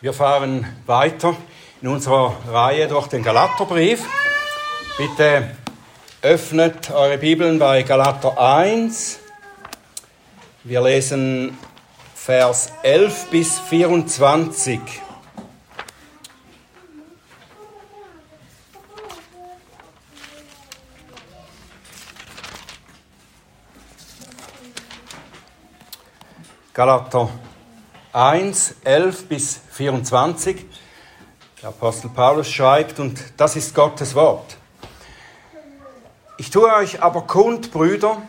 Wir fahren weiter in unserer Reihe durch den Galaterbrief. Bitte öffnet eure Bibeln bei Galater 1. Wir lesen Vers 11 bis 24. Galater 1, 11 bis 24. Der Apostel Paulus schreibt, und das ist Gottes Wort. Ich tue euch aber kund, Brüder,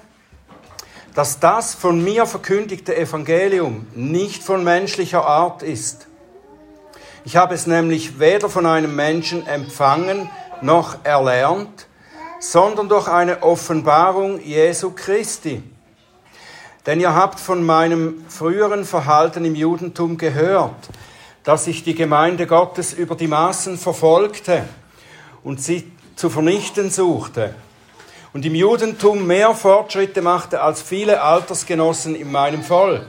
dass das von mir verkündigte Evangelium nicht von menschlicher Art ist. Ich habe es nämlich weder von einem Menschen empfangen noch erlernt, sondern durch eine Offenbarung Jesu Christi. Denn ihr habt von meinem früheren Verhalten im Judentum gehört, dass ich die Gemeinde Gottes über die Maßen verfolgte und sie zu vernichten suchte und im Judentum mehr Fortschritte machte als viele Altersgenossen in meinem Volk.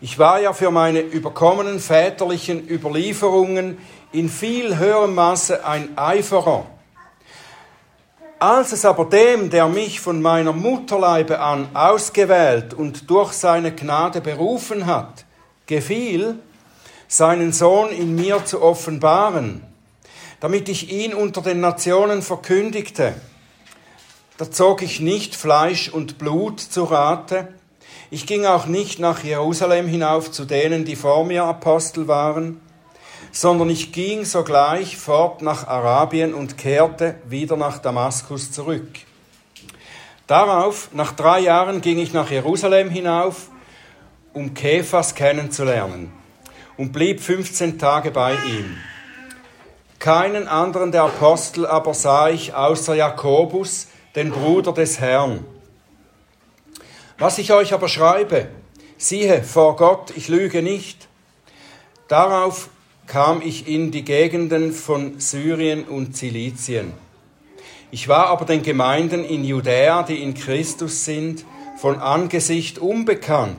Ich war ja für meine überkommenen väterlichen Überlieferungen in viel höherem Maße ein Eiferer als es aber dem, der mich von meiner Mutterleibe an ausgewählt und durch seine Gnade berufen hat, gefiel, seinen Sohn in mir zu offenbaren, damit ich ihn unter den Nationen verkündigte, da zog ich nicht Fleisch und Blut zu Rate, ich ging auch nicht nach Jerusalem hinauf zu denen, die vor mir Apostel waren, sondern ich ging sogleich fort nach Arabien und kehrte wieder nach Damaskus zurück. Darauf, nach drei Jahren, ging ich nach Jerusalem hinauf, um Kephas kennenzulernen und blieb 15 Tage bei ihm. Keinen anderen der Apostel aber sah ich außer Jakobus, den Bruder des Herrn. Was ich euch aber schreibe, siehe, vor Gott, ich lüge nicht. Darauf kam ich in die Gegenden von Syrien und Zilizien. Ich war aber den Gemeinden in Judäa, die in Christus sind, von Angesicht unbekannt.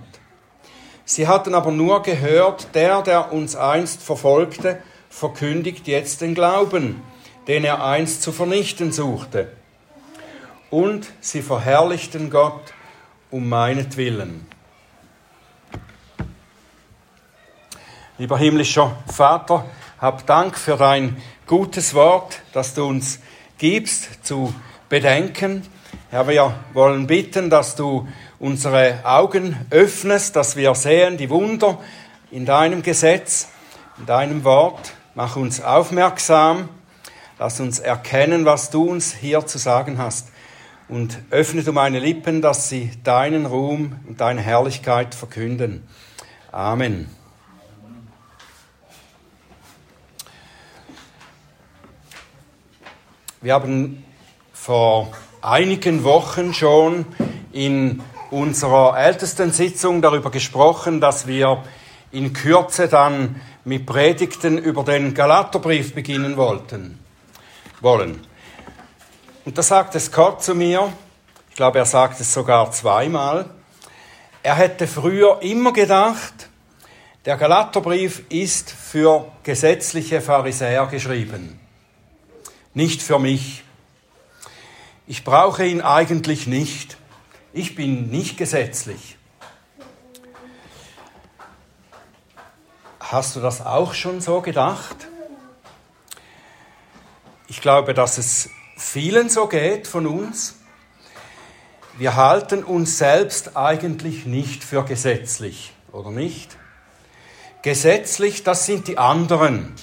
Sie hatten aber nur gehört, der, der uns einst verfolgte, verkündigt jetzt den Glauben, den er einst zu vernichten suchte. Und sie verherrlichten Gott um meinetwillen. Lieber himmlischer Vater, hab Dank für dein gutes Wort, das du uns gibst zu bedenken. Herr, wir wollen bitten, dass du unsere Augen öffnest, dass wir sehen die Wunder in deinem Gesetz, in deinem Wort. Mach uns aufmerksam, lass uns erkennen, was du uns hier zu sagen hast. Und öffne du meine Lippen, dass sie deinen Ruhm und deine Herrlichkeit verkünden. Amen. Wir haben vor einigen Wochen schon in unserer ältesten Sitzung darüber gesprochen, dass wir in Kürze dann mit Predigten über den Galaterbrief beginnen wollten, wollen. Und da sagte Scott zu mir, ich glaube, er sagt es sogar zweimal, er hätte früher immer gedacht, der Galaterbrief ist für gesetzliche Pharisäer geschrieben nicht für mich. Ich brauche ihn eigentlich nicht. Ich bin nicht gesetzlich. Hast du das auch schon so gedacht? Ich glaube, dass es vielen so geht von uns. Wir halten uns selbst eigentlich nicht für gesetzlich, oder nicht? Gesetzlich, das sind die anderen.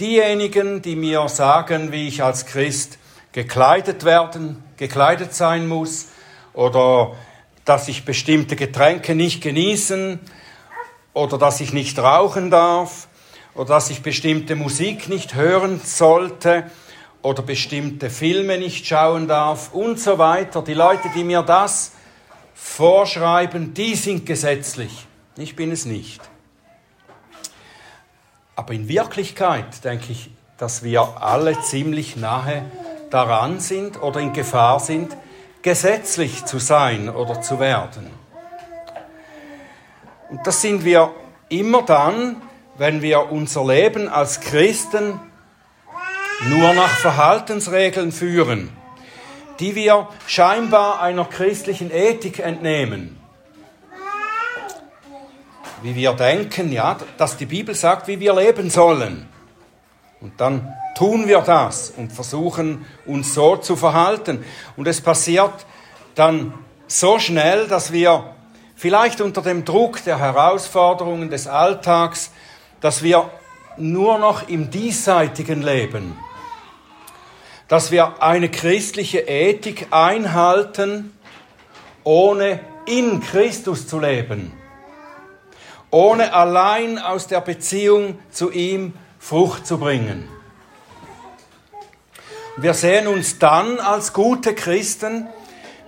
Diejenigen, die mir sagen, wie ich als Christ gekleidet werden, gekleidet sein muss oder dass ich bestimmte Getränke nicht genießen oder dass ich nicht rauchen darf oder dass ich bestimmte Musik nicht hören sollte oder bestimmte Filme nicht schauen darf und so weiter. Die Leute, die mir das vorschreiben, die sind gesetzlich. Ich bin es nicht. Aber in Wirklichkeit denke ich, dass wir alle ziemlich nahe daran sind oder in Gefahr sind, gesetzlich zu sein oder zu werden. Und das sind wir immer dann, wenn wir unser Leben als Christen nur nach Verhaltensregeln führen, die wir scheinbar einer christlichen Ethik entnehmen. Wie wir denken, ja, dass die Bibel sagt, wie wir leben sollen. Und dann tun wir das und versuchen uns so zu verhalten. Und es passiert dann so schnell, dass wir vielleicht unter dem Druck der Herausforderungen des Alltags, dass wir nur noch im diesseitigen leben dass wir eine christliche Ethik einhalten, ohne in Christus zu leben, ohne allein aus der Beziehung zu ihm Frucht zu bringen. Wir sehen uns dann als gute Christen,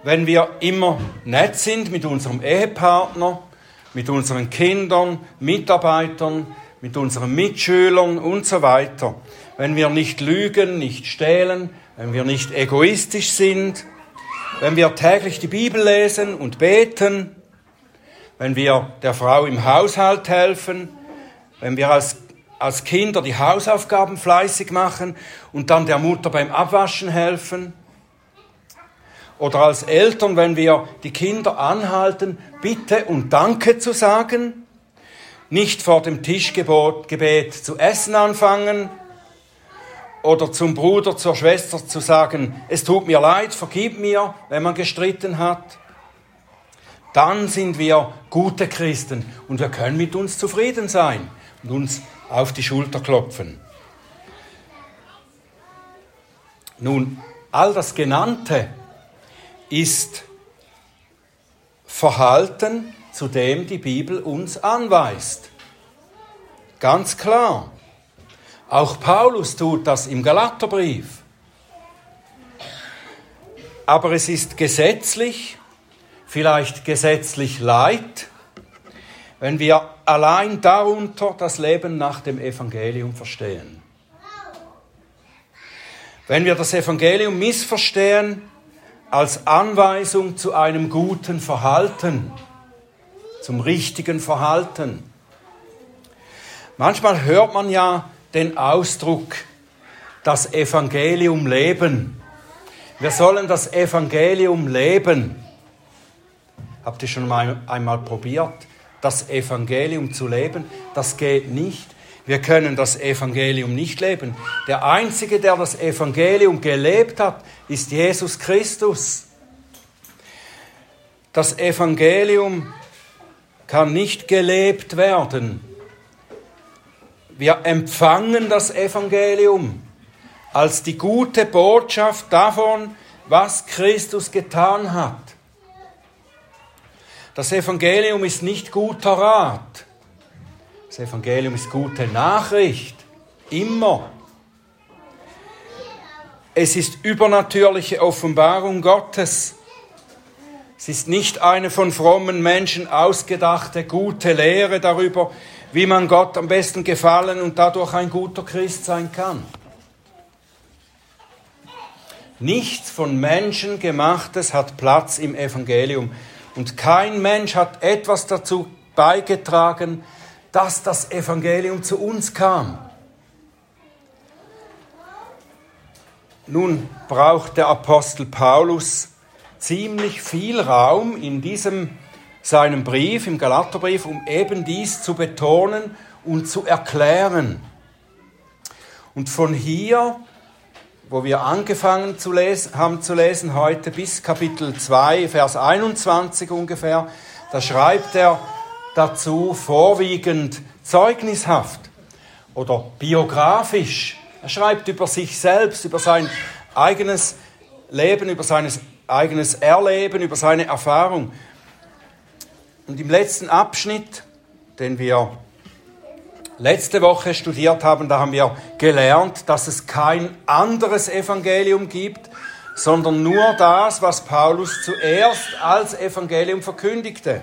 wenn wir immer nett sind mit unserem Ehepartner, mit unseren Kindern, Mitarbeitern, mit unseren Mitschülern und so weiter wenn wir nicht lügen, nicht stehlen, wenn wir nicht egoistisch sind, wenn wir täglich die Bibel lesen und beten, wenn wir der Frau im Haushalt helfen, wenn wir als, als Kinder die Hausaufgaben fleißig machen und dann der Mutter beim Abwaschen helfen, oder als Eltern, wenn wir die Kinder anhalten, bitte und danke zu sagen, nicht vor dem Tischgebet zu essen anfangen, oder zum Bruder, zur Schwester zu sagen, es tut mir leid, vergib mir, wenn man gestritten hat, dann sind wir gute Christen und wir können mit uns zufrieden sein und uns auf die Schulter klopfen. Nun, all das Genannte ist Verhalten, zu dem die Bibel uns anweist. Ganz klar. Auch Paulus tut das im Galaterbrief. Aber es ist gesetzlich, vielleicht gesetzlich leid, wenn wir allein darunter das Leben nach dem Evangelium verstehen. Wenn wir das Evangelium missverstehen als Anweisung zu einem guten Verhalten, zum richtigen Verhalten. Manchmal hört man ja, den Ausdruck das Evangelium leben. Wir sollen das Evangelium leben. Habt ihr schon mal einmal probiert, das Evangelium zu leben? Das geht nicht. Wir können das Evangelium nicht leben. Der Einzige, der das Evangelium gelebt hat, ist Jesus Christus. Das Evangelium kann nicht gelebt werden wir empfangen das Evangelium als die gute Botschaft davon, was Christus getan hat. Das Evangelium ist nicht guter Rat. Das Evangelium ist gute Nachricht. Immer. Es ist übernatürliche Offenbarung Gottes. Es ist nicht eine von frommen Menschen ausgedachte gute Lehre darüber, wie man Gott am besten gefallen und dadurch ein guter Christ sein kann. Nichts von Menschen gemachtes hat Platz im Evangelium und kein Mensch hat etwas dazu beigetragen, dass das Evangelium zu uns kam. Nun braucht der Apostel Paulus ziemlich viel Raum in diesem seinem Brief, im Galaterbrief, um eben dies zu betonen und zu erklären. Und von hier, wo wir angefangen zu lesen, haben zu lesen heute bis Kapitel 2, Vers 21 ungefähr, da schreibt er dazu vorwiegend zeugnishaft oder biografisch. Er schreibt über sich selbst, über sein eigenes Leben, über sein eigenes Erleben, über seine Erfahrung. Und im letzten Abschnitt, den wir letzte Woche studiert haben, da haben wir gelernt, dass es kein anderes Evangelium gibt, sondern nur das, was Paulus zuerst als Evangelium verkündigte.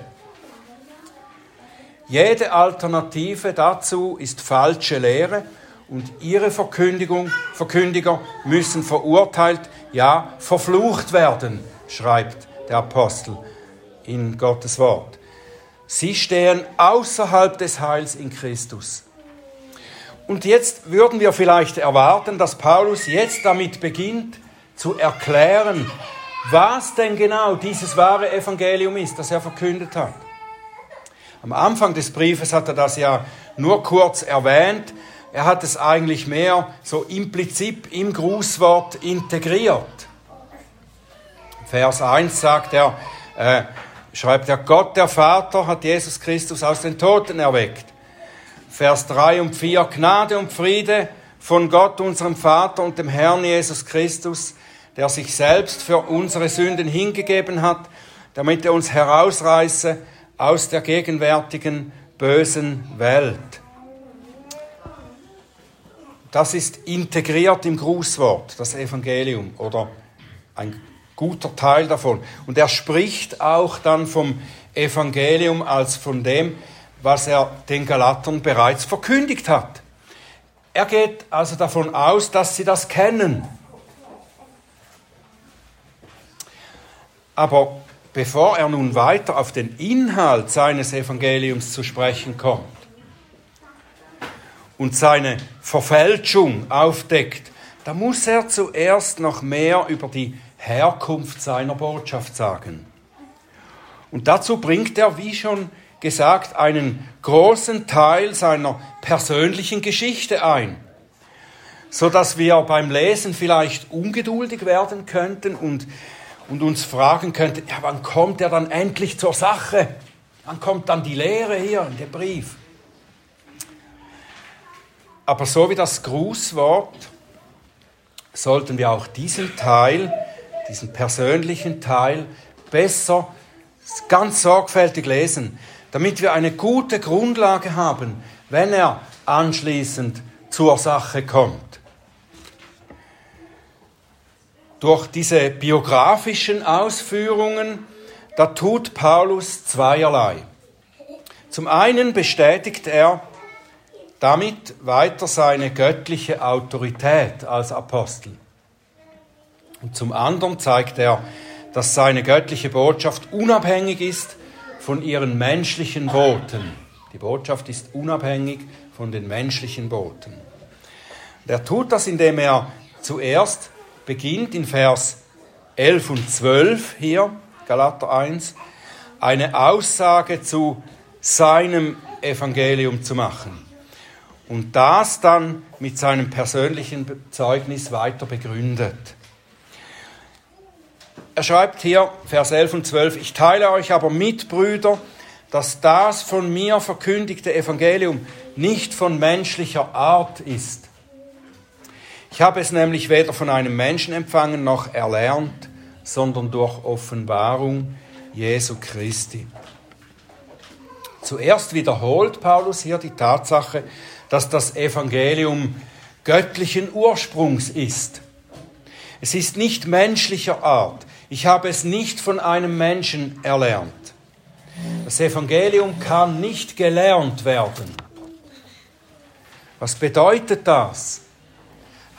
Jede Alternative dazu ist falsche Lehre und ihre Verkündigung, Verkündiger müssen verurteilt, ja verflucht werden, schreibt der Apostel in Gottes Wort. Sie stehen außerhalb des Heils in Christus. Und jetzt würden wir vielleicht erwarten, dass Paulus jetzt damit beginnt zu erklären, was denn genau dieses wahre Evangelium ist, das er verkündet hat. Am Anfang des Briefes hat er das ja nur kurz erwähnt. Er hat es eigentlich mehr so implizit im Grußwort integriert. Vers 1 sagt er, äh, schreibt er, Gott der Vater hat Jesus Christus aus den Toten erweckt. Vers 3 und 4, Gnade und Friede von Gott, unserem Vater und dem Herrn Jesus Christus, der sich selbst für unsere Sünden hingegeben hat, damit er uns herausreiße aus der gegenwärtigen bösen Welt. Das ist integriert im Grußwort, das Evangelium oder ein guter Teil davon. Und er spricht auch dann vom Evangelium als von dem, was er den Galatern bereits verkündigt hat. Er geht also davon aus, dass sie das kennen. Aber bevor er nun weiter auf den Inhalt seines Evangeliums zu sprechen kommt und seine Verfälschung aufdeckt, da muss er zuerst noch mehr über die Herkunft seiner Botschaft sagen. Und dazu bringt er, wie schon gesagt, einen großen Teil seiner persönlichen Geschichte ein, so dass wir beim Lesen vielleicht ungeduldig werden könnten und, und uns fragen könnten, ja, wann kommt er dann endlich zur Sache? Wann kommt dann die Lehre hier in dem Brief? Aber so wie das Grußwort sollten wir auch diesen Teil diesen persönlichen Teil besser, ganz sorgfältig lesen, damit wir eine gute Grundlage haben, wenn er anschließend zur Sache kommt. Durch diese biografischen Ausführungen, da tut Paulus zweierlei. Zum einen bestätigt er damit weiter seine göttliche Autorität als Apostel. Und zum anderen zeigt er, dass seine göttliche Botschaft unabhängig ist von ihren menschlichen Boten. Die Botschaft ist unabhängig von den menschlichen Boten. Und er tut das, indem er zuerst beginnt in Vers 11 und 12 hier, Galater 1, eine Aussage zu seinem Evangelium zu machen. Und das dann mit seinem persönlichen Zeugnis weiter begründet. Er schreibt hier, Vers 11 und 12, ich teile euch aber mit, Brüder, dass das von mir verkündigte Evangelium nicht von menschlicher Art ist. Ich habe es nämlich weder von einem Menschen empfangen noch erlernt, sondern durch Offenbarung Jesu Christi. Zuerst wiederholt Paulus hier die Tatsache, dass das Evangelium göttlichen Ursprungs ist. Es ist nicht menschlicher Art. Ich habe es nicht von einem Menschen erlernt. Das Evangelium kann nicht gelernt werden. Was bedeutet das?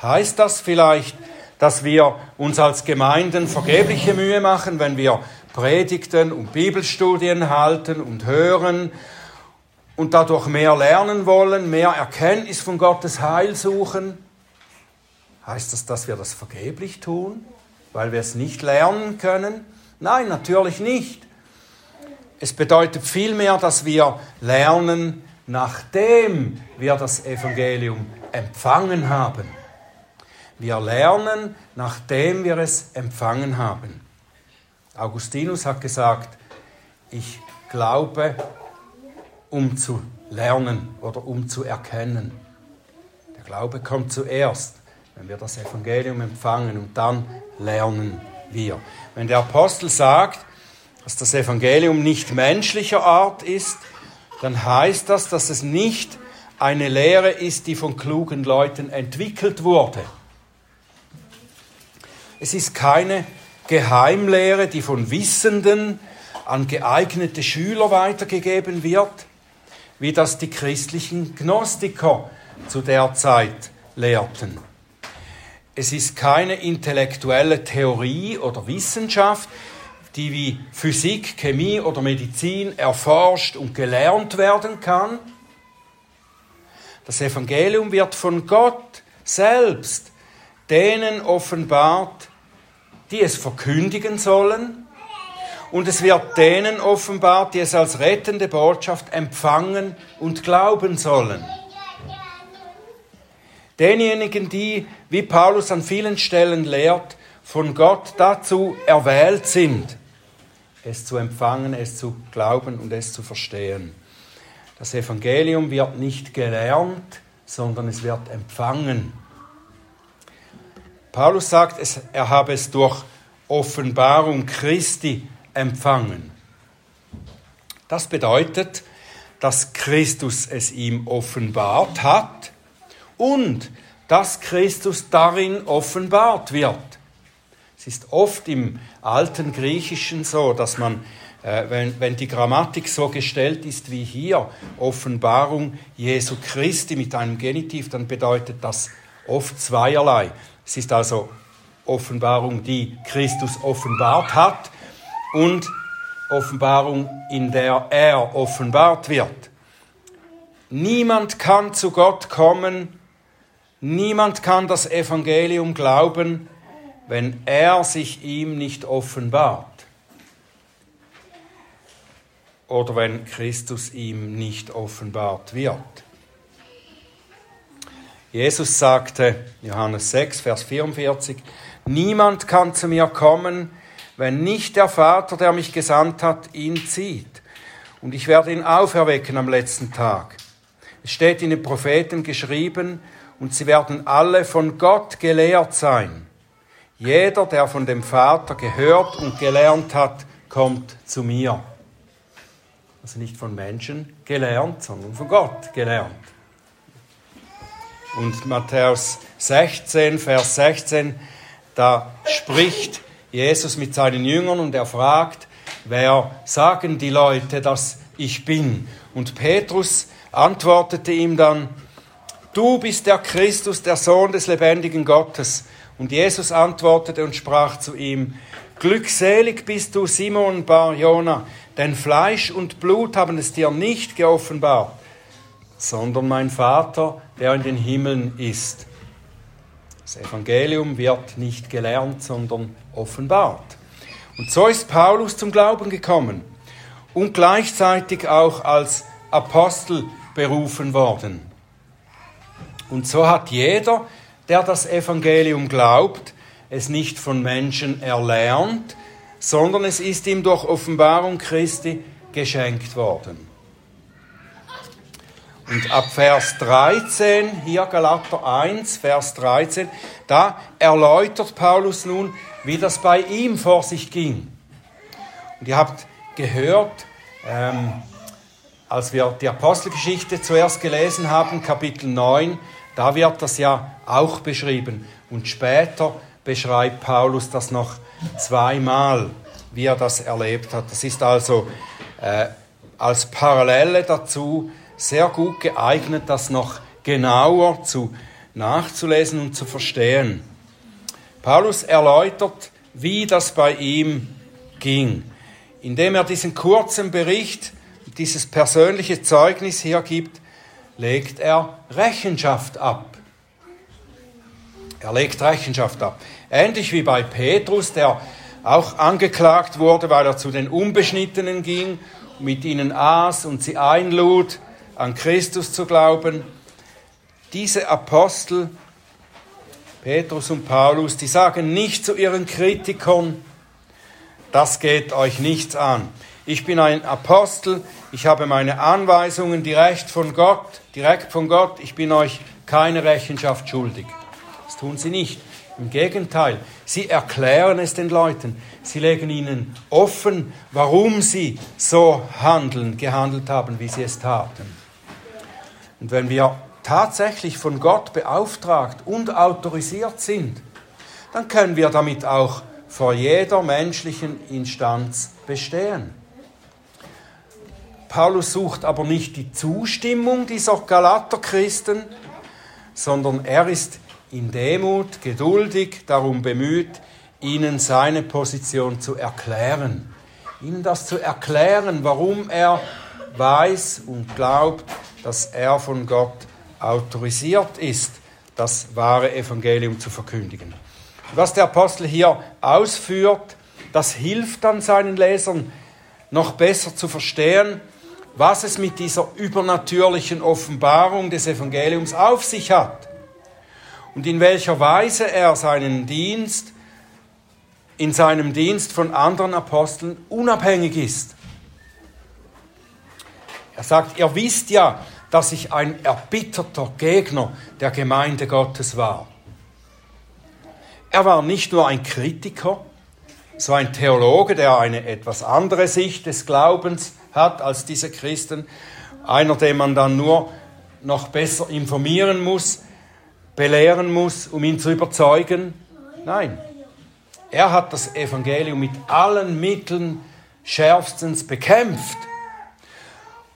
Heißt das vielleicht, dass wir uns als Gemeinden vergebliche Mühe machen, wenn wir Predigten und Bibelstudien halten und hören und dadurch mehr lernen wollen, mehr Erkenntnis von Gottes Heil suchen? Heißt das, dass wir das vergeblich tun? Weil wir es nicht lernen können? Nein, natürlich nicht. Es bedeutet vielmehr, dass wir lernen, nachdem wir das Evangelium empfangen haben. Wir lernen, nachdem wir es empfangen haben. Augustinus hat gesagt, ich glaube, um zu lernen oder um zu erkennen. Der Glaube kommt zuerst wenn wir das Evangelium empfangen und dann lernen wir. Wenn der Apostel sagt, dass das Evangelium nicht menschlicher Art ist, dann heißt das, dass es nicht eine Lehre ist, die von klugen Leuten entwickelt wurde. Es ist keine Geheimlehre, die von Wissenden an geeignete Schüler weitergegeben wird, wie das die christlichen Gnostiker zu der Zeit lehrten. Es ist keine intellektuelle Theorie oder Wissenschaft, die wie Physik, Chemie oder Medizin erforscht und gelernt werden kann. Das Evangelium wird von Gott selbst denen offenbart, die es verkündigen sollen. Und es wird denen offenbart, die es als rettende Botschaft empfangen und glauben sollen. Denjenigen, die, wie Paulus an vielen Stellen lehrt, von Gott dazu erwählt sind, es zu empfangen, es zu glauben und es zu verstehen. Das Evangelium wird nicht gelernt, sondern es wird empfangen. Paulus sagt, er habe es durch Offenbarung Christi empfangen. Das bedeutet, dass Christus es ihm offenbart hat und dass Christus darin offenbart wird. Es ist oft im alten Griechischen so, dass man, äh, wenn, wenn die Grammatik so gestellt ist wie hier, Offenbarung Jesu Christi mit einem Genitiv, dann bedeutet das oft zweierlei. Es ist also Offenbarung, die Christus offenbart hat und Offenbarung, in der er offenbart wird. Niemand kann zu Gott kommen, niemand kann das Evangelium glauben, wenn er sich ihm nicht offenbart oder wenn Christus ihm nicht offenbart wird. Jesus sagte, Johannes 6, Vers 44, Niemand kann zu mir kommen, wenn nicht der Vater, der mich gesandt hat, ihn zieht. Und ich werde ihn auferwecken am letzten Tag. Es steht in den Propheten geschrieben, und sie werden alle von Gott gelehrt sein. Jeder, der von dem Vater gehört und gelernt hat, kommt zu mir. Also nicht von Menschen gelernt, sondern von Gott gelernt. Und Matthäus 16, Vers 16, da spricht Jesus mit seinen Jüngern und er fragt, wer sagen die Leute, dass ich bin? Und Petrus antwortete ihm dann, du bist der Christus, der Sohn des lebendigen Gottes. Und Jesus antwortete und sprach zu ihm, Glückselig bist du, Simon Bar Jona, denn Fleisch und Blut haben es dir nicht geoffenbart, sondern mein Vater, der in den Himmeln ist. Das Evangelium wird nicht gelernt, sondern offenbart. Und so ist Paulus zum Glauben gekommen und gleichzeitig auch als Apostel berufen worden. Und so hat jeder, der das Evangelium glaubt, es nicht von Menschen erlernt, sondern es ist ihm durch Offenbarung Christi geschenkt worden. Und ab Vers 13, hier Galater 1, Vers 13, da erläutert Paulus nun, wie das bei ihm vor sich ging. Und ihr habt gehört, ähm, als wir die Apostelgeschichte zuerst gelesen haben, Kapitel 9, da wird das ja auch beschrieben. Und später beschreibt Paulus das noch zweimal, wie er das erlebt hat. Das ist also äh, als Parallele dazu sehr gut geeignet, das noch genauer zu nachzulesen und zu verstehen. Paulus erläutert, wie das bei ihm ging, indem er diesen kurzen Bericht, dieses persönliche Zeugnis hier gibt, legt er Rechenschaft ab. Er legt Rechenschaft ab. Ähnlich wie bei Petrus, der auch angeklagt wurde, weil er zu den Unbeschnittenen ging, mit ihnen aß und sie einlud, an Christus zu glauben. Diese Apostel, Petrus und Paulus, die sagen nicht zu ihren Kritikern, das geht euch nichts an. Ich bin ein Apostel, ich habe meine Anweisungen direkt von Gott, direkt von Gott, ich bin euch keine Rechenschaft schuldig. Das tun sie nicht. Im Gegenteil, sie erklären es den Leuten. Sie legen ihnen offen, warum sie so handeln, gehandelt haben, wie sie es taten. Und wenn wir tatsächlich von Gott beauftragt und autorisiert sind, dann können wir damit auch vor jeder menschlichen Instanz bestehen. Paulus sucht aber nicht die Zustimmung dieser Galaterchristen, sondern er ist in Demut geduldig darum bemüht, ihnen seine Position zu erklären. Ihnen das zu erklären, warum er weiß und glaubt, dass er von Gott autorisiert ist, das wahre Evangelium zu verkündigen. Was der Apostel hier ausführt, das hilft dann seinen Lesern noch besser zu verstehen, was es mit dieser übernatürlichen Offenbarung des Evangeliums auf sich hat und in welcher Weise er seinen Dienst in seinem Dienst von anderen Aposteln unabhängig ist. Er sagt, ihr wisst ja, dass ich ein erbitterter Gegner der Gemeinde Gottes war. Er war nicht nur ein Kritiker, so ein Theologe, der eine etwas andere Sicht des Glaubens hat als diese Christen, einer, den man dann nur noch besser informieren muss, belehren muss, um ihn zu überzeugen. Nein, er hat das Evangelium mit allen Mitteln schärfstens bekämpft.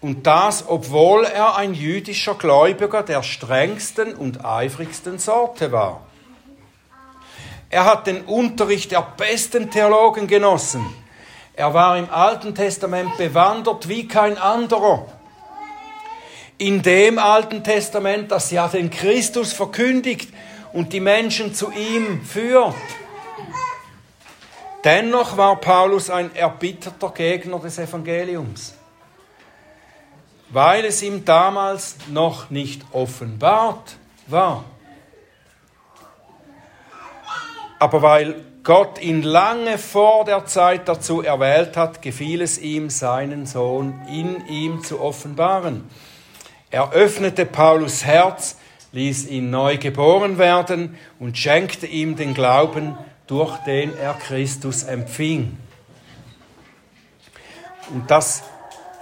Und das, obwohl er ein jüdischer Gläubiger der strengsten und eifrigsten Sorte war. Er hat den Unterricht der besten Theologen genossen. Er war im Alten Testament bewandert wie kein anderer. In dem Alten Testament, das ja den Christus verkündigt und die Menschen zu ihm führt. Dennoch war Paulus ein erbitterter Gegner des Evangeliums, weil es ihm damals noch nicht offenbart war. Aber weil Gott ihn lange vor der Zeit dazu erwählt hat, gefiel es ihm, seinen Sohn in ihm zu offenbaren. Er öffnete Paulus Herz, ließ ihn neu geboren werden und schenkte ihm den Glauben durch den er Christus empfing. Und das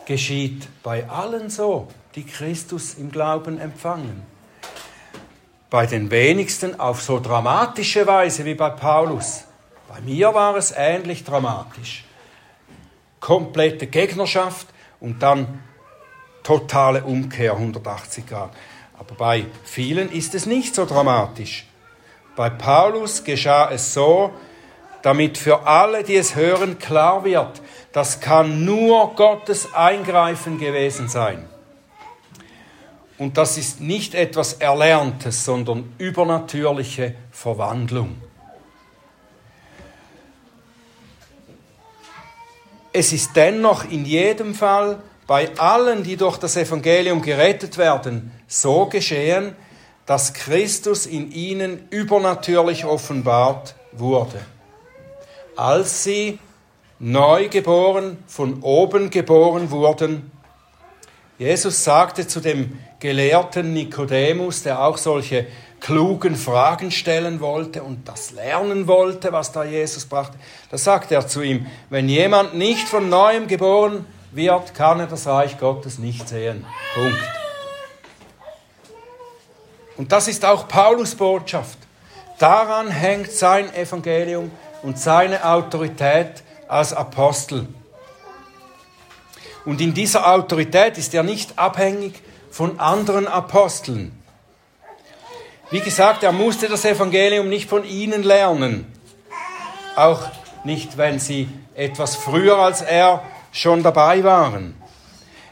geschieht bei allen so, die Christus im Glauben empfangen. Bei den wenigsten auf so dramatische Weise wie bei Paulus. Bei mir war es ähnlich dramatisch. Komplette Gegnerschaft und dann totale Umkehr 180 Grad. Aber bei vielen ist es nicht so dramatisch. Bei Paulus geschah es so, damit für alle, die es hören, klar wird, das kann nur Gottes Eingreifen gewesen sein. Und das ist nicht etwas Erlerntes, sondern übernatürliche Verwandlung. Es ist dennoch in jedem Fall bei allen, die durch das Evangelium gerettet werden, so geschehen, dass Christus in ihnen übernatürlich offenbart wurde. Als sie neu geboren, von oben geboren wurden, Jesus sagte zu dem gelehrten Nikodemus, der auch solche klugen Fragen stellen wollte und das lernen wollte, was da Jesus brachte, da sagte er zu ihm, wenn jemand nicht von neuem geboren wird, kann er das Reich Gottes nicht sehen. Punkt. Und das ist auch Paulus Botschaft. Daran hängt sein Evangelium und seine Autorität als Apostel. Und in dieser Autorität ist er nicht abhängig von anderen Aposteln. Wie gesagt, er musste das Evangelium nicht von ihnen lernen. Auch nicht, wenn sie etwas früher als er schon dabei waren.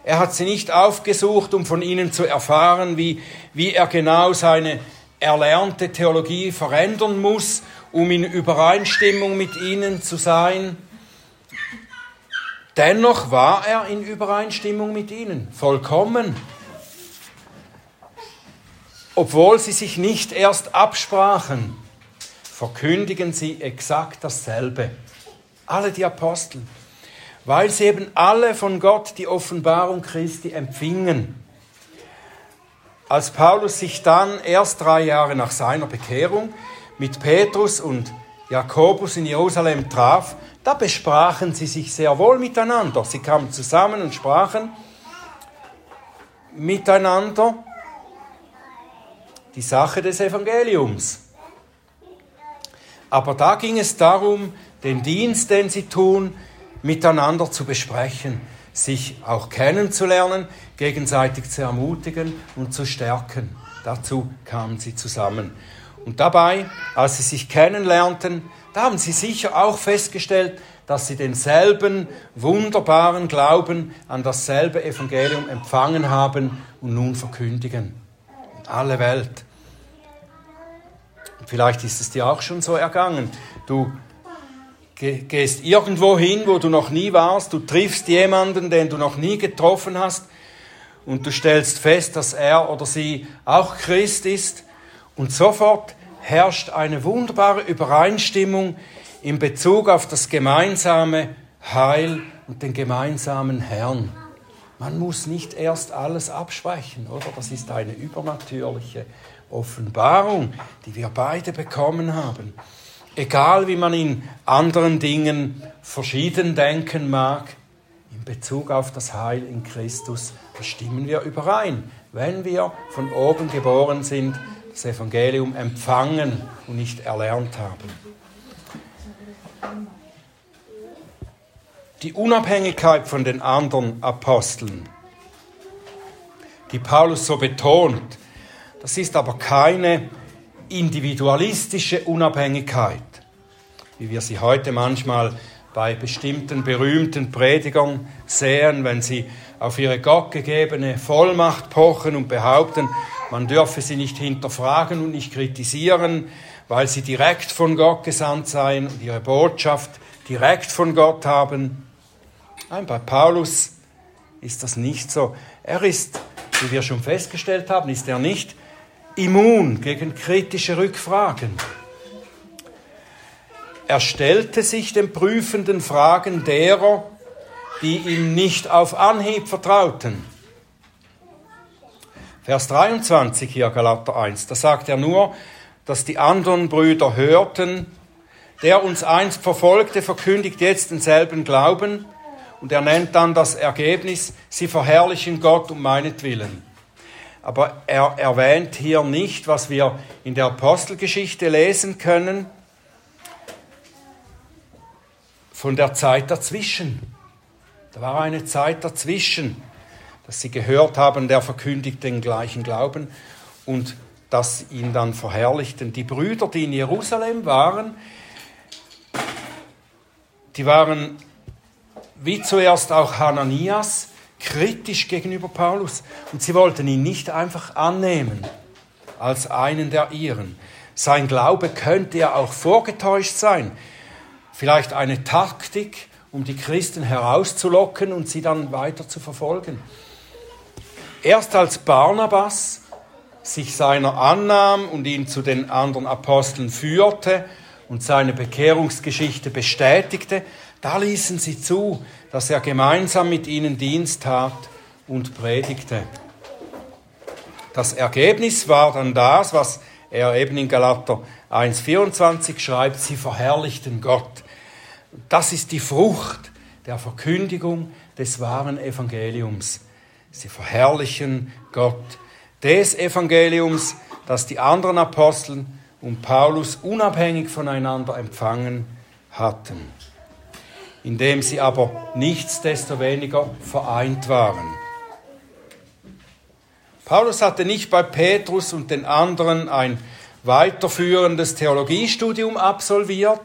Er hat sie nicht aufgesucht, um von ihnen zu erfahren, wie, wie er genau seine erlernte Theologie verändern muss, um in Übereinstimmung mit ihnen zu sein. Dennoch war er in Übereinstimmung mit ihnen, vollkommen. Obwohl sie sich nicht erst absprachen, verkündigen sie exakt dasselbe. Alle die Apostel weil sie eben alle von Gott die Offenbarung Christi empfingen. Als Paulus sich dann erst drei Jahre nach seiner Bekehrung mit Petrus und Jakobus in Jerusalem traf, da besprachen sie sich sehr wohl miteinander. Sie kamen zusammen und sprachen miteinander die Sache des Evangeliums. Aber da ging es darum, den Dienst, den sie tun, miteinander zu besprechen, sich auch kennenzulernen, gegenseitig zu ermutigen und zu stärken. Dazu kamen sie zusammen. Und dabei, als sie sich kennenlernten, da haben sie sicher auch festgestellt, dass sie denselben wunderbaren Glauben an dasselbe Evangelium empfangen haben und nun verkündigen. alle Welt. Vielleicht ist es dir auch schon so ergangen. Du gehst irgendwo hin, wo du noch nie warst, du triffst jemanden, den du noch nie getroffen hast und du stellst fest, dass er oder sie auch Christ ist und sofort herrscht eine wunderbare Übereinstimmung in Bezug auf das gemeinsame Heil und den gemeinsamen Herrn. Man muss nicht erst alles absprechen, oder? Das ist eine übernatürliche Offenbarung, die wir beide bekommen haben. Egal wie man in anderen Dingen verschieden denken mag, in Bezug auf das Heil in Christus, stimmen wir überein, wenn wir von oben geboren sind, das Evangelium empfangen und nicht erlernt haben. Die Unabhängigkeit von den anderen Aposteln, die Paulus so betont, das ist aber keine individualistische Unabhängigkeit, wie wir sie heute manchmal bei bestimmten berühmten Predigern sehen, wenn sie auf ihre gottgegebene Vollmacht pochen und behaupten, man dürfe sie nicht hinterfragen und nicht kritisieren, weil sie direkt von Gott gesandt seien und ihre Botschaft direkt von Gott haben. Nein, bei Paulus ist das nicht so. Er ist, wie wir schon festgestellt haben, ist er nicht immun gegen kritische Rückfragen. Er stellte sich den prüfenden Fragen derer, die ihm nicht auf Anhieb vertrauten. Vers 23 hier, Galater 1, da sagt er nur, dass die anderen Brüder hörten, der uns einst verfolgte, verkündigt jetzt denselben Glauben und er nennt dann das Ergebnis, sie verherrlichen Gott um meinetwillen. Aber er erwähnt hier nicht, was wir in der Apostelgeschichte lesen können, von der Zeit dazwischen. Da war eine Zeit dazwischen, dass sie gehört haben, der verkündigt den gleichen Glauben und dass ihn dann verherrlichten. Die Brüder, die in Jerusalem waren, die waren wie zuerst auch Hananias, kritisch gegenüber Paulus und sie wollten ihn nicht einfach annehmen als einen der ihren. Sein Glaube könnte ja auch vorgetäuscht sein, vielleicht eine Taktik, um die Christen herauszulocken und sie dann weiter zu verfolgen. Erst als Barnabas sich seiner annahm und ihn zu den anderen Aposteln führte und seine Bekehrungsgeschichte bestätigte, da ließen sie zu, dass er gemeinsam mit ihnen Dienst tat und predigte. Das Ergebnis war dann das, was er eben in Galater 1,24 schreibt, sie verherrlichten Gott. Das ist die Frucht der Verkündigung des wahren Evangeliums. Sie verherrlichen Gott. Des Evangeliums, das die anderen Apostel und Paulus unabhängig voneinander empfangen hatten in dem sie aber nichtsdestoweniger vereint waren. Paulus hatte nicht bei Petrus und den anderen ein weiterführendes Theologiestudium absolviert,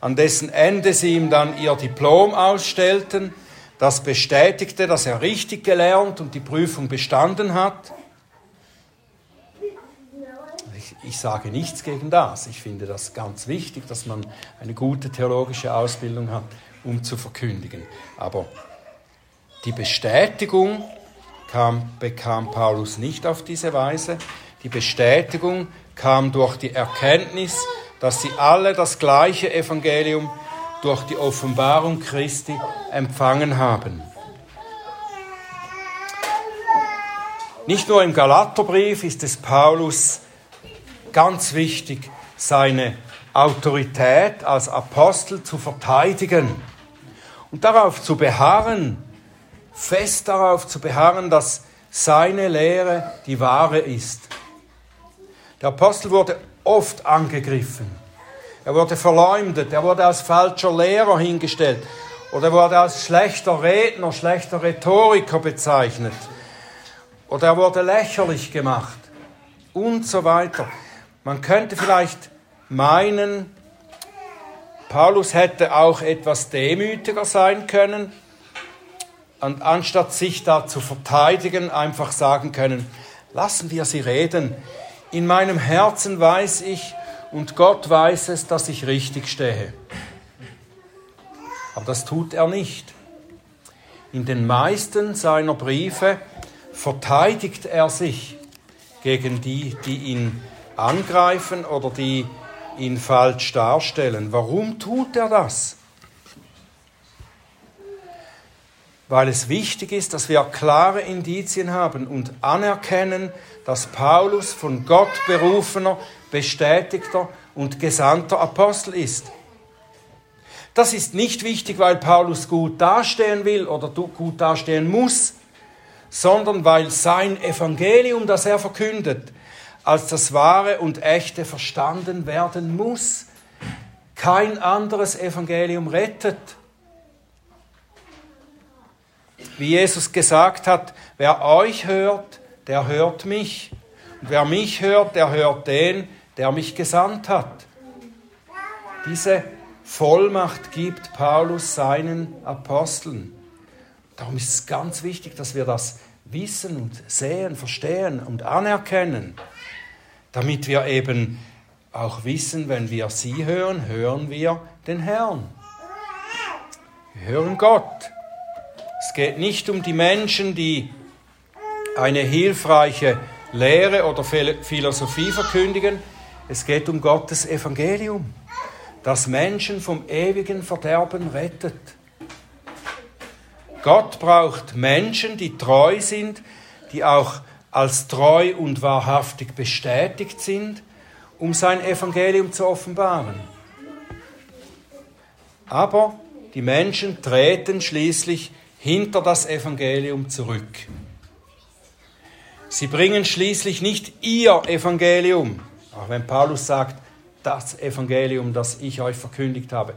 an dessen Ende sie ihm dann ihr Diplom ausstellten, das bestätigte, dass er richtig gelernt und die Prüfung bestanden hat. Ich, ich, sage nichts gegen das. Ich finde das ganz wichtig, dass man eine gute theologische Ausbildung hat um zu verkündigen. Aber die Bestätigung kam, bekam Paulus nicht auf diese Weise. Die Bestätigung kam durch die Erkenntnis, dass sie alle das gleiche Evangelium durch die Offenbarung Christi empfangen haben. Nicht nur im Galaterbrief ist es Paulus ganz wichtig, seine Autorität als Apostel zu verteidigen und darauf zu beharren, fest darauf zu beharren, dass seine Lehre die wahre ist. Der Apostel wurde oft angegriffen. Er wurde verleumdet, er wurde als falscher Lehrer hingestellt oder er wurde als schlechter Redner, schlechter Rhetoriker bezeichnet oder er wurde lächerlich gemacht und so weiter. Man könnte vielleicht meinen, Paulus hätte auch etwas demütiger sein können und anstatt sich da zu verteidigen, einfach sagen können, Lassen wir sie reden. In meinem Herzen weiß ich und Gott weiß es, dass ich richtig stehe. Aber das tut er nicht. In den meisten seiner Briefe verteidigt er sich gegen die, die ihn angreifen oder die ihn falsch darstellen. Warum tut er das? Weil es wichtig ist, dass wir klare Indizien haben und anerkennen, dass Paulus von Gott berufener, bestätigter und gesandter Apostel ist. Das ist nicht wichtig, weil Paulus gut dastehen will oder gut dastehen muss, sondern weil sein Evangelium, das er verkündet, als das wahre und echte verstanden werden muss. Kein anderes Evangelium rettet. Wie Jesus gesagt hat, wer euch hört, der hört mich. Und wer mich hört, der hört den, der mich gesandt hat. Diese Vollmacht gibt Paulus seinen Aposteln. Darum ist es ganz wichtig, dass wir das wissen und sehen, verstehen und anerkennen damit wir eben auch wissen, wenn wir sie hören, hören wir den Herrn. Wir hören Gott. Es geht nicht um die Menschen, die eine hilfreiche Lehre oder Philosophie verkündigen. Es geht um Gottes Evangelium, das Menschen vom ewigen Verderben rettet. Gott braucht Menschen, die treu sind, die auch als treu und wahrhaftig bestätigt sind, um sein Evangelium zu offenbaren. Aber die Menschen treten schließlich hinter das Evangelium zurück. Sie bringen schließlich nicht ihr Evangelium, auch wenn Paulus sagt, das Evangelium, das ich euch verkündigt habe,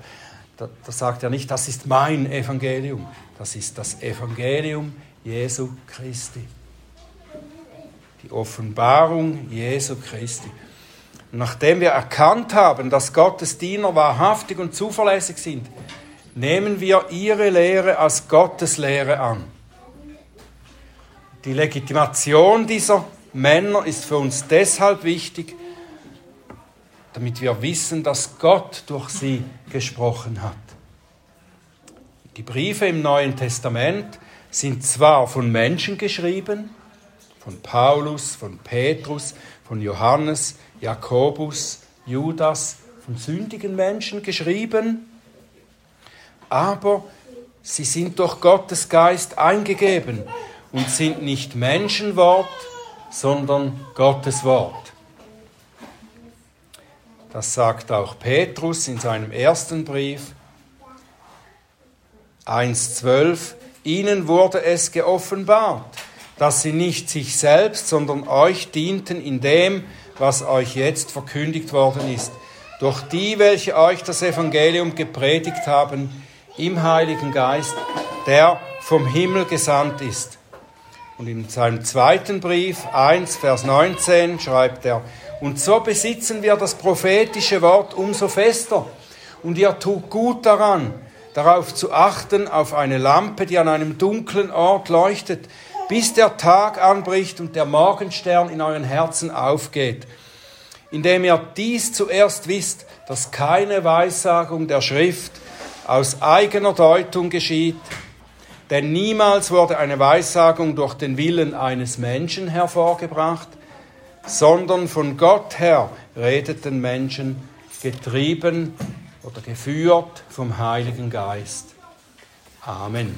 da, da sagt er nicht, das ist mein Evangelium, das ist das Evangelium Jesu Christi die Offenbarung Jesu Christi. nachdem wir erkannt haben, dass Gottes Diener wahrhaftig und zuverlässig sind, nehmen wir ihre Lehre als Gottes Lehre an. Die Legitimation dieser Männer ist für uns deshalb wichtig, damit wir wissen, dass Gott durch sie gesprochen hat. Die Briefe im Neuen Testament sind zwar von Menschen geschrieben, von Paulus, von Petrus, von Johannes, Jakobus, Judas, von sündigen Menschen geschrieben, aber sie sind durch Gottes Geist eingegeben und sind nicht Menschenwort, sondern Gottes Wort. Das sagt auch Petrus in seinem ersten Brief 1.12. Ihnen wurde es geoffenbart dass sie nicht sich selbst, sondern euch dienten in dem, was euch jetzt verkündigt worden ist. Durch die, welche euch das Evangelium gepredigt haben, im Heiligen Geist, der vom Himmel gesandt ist. Und in seinem zweiten Brief 1, Vers 19 schreibt er, und so besitzen wir das prophetische Wort umso fester. Und ihr tut gut daran, darauf zu achten, auf eine Lampe, die an einem dunklen Ort leuchtet, bis der Tag anbricht und der Morgenstern in euren Herzen aufgeht, indem ihr dies zuerst wisst, dass keine Weissagung der Schrift aus eigener Deutung geschieht, denn niemals wurde eine Weissagung durch den Willen eines Menschen hervorgebracht, sondern von Gott her redeten Menschen, getrieben oder geführt vom Heiligen Geist. Amen.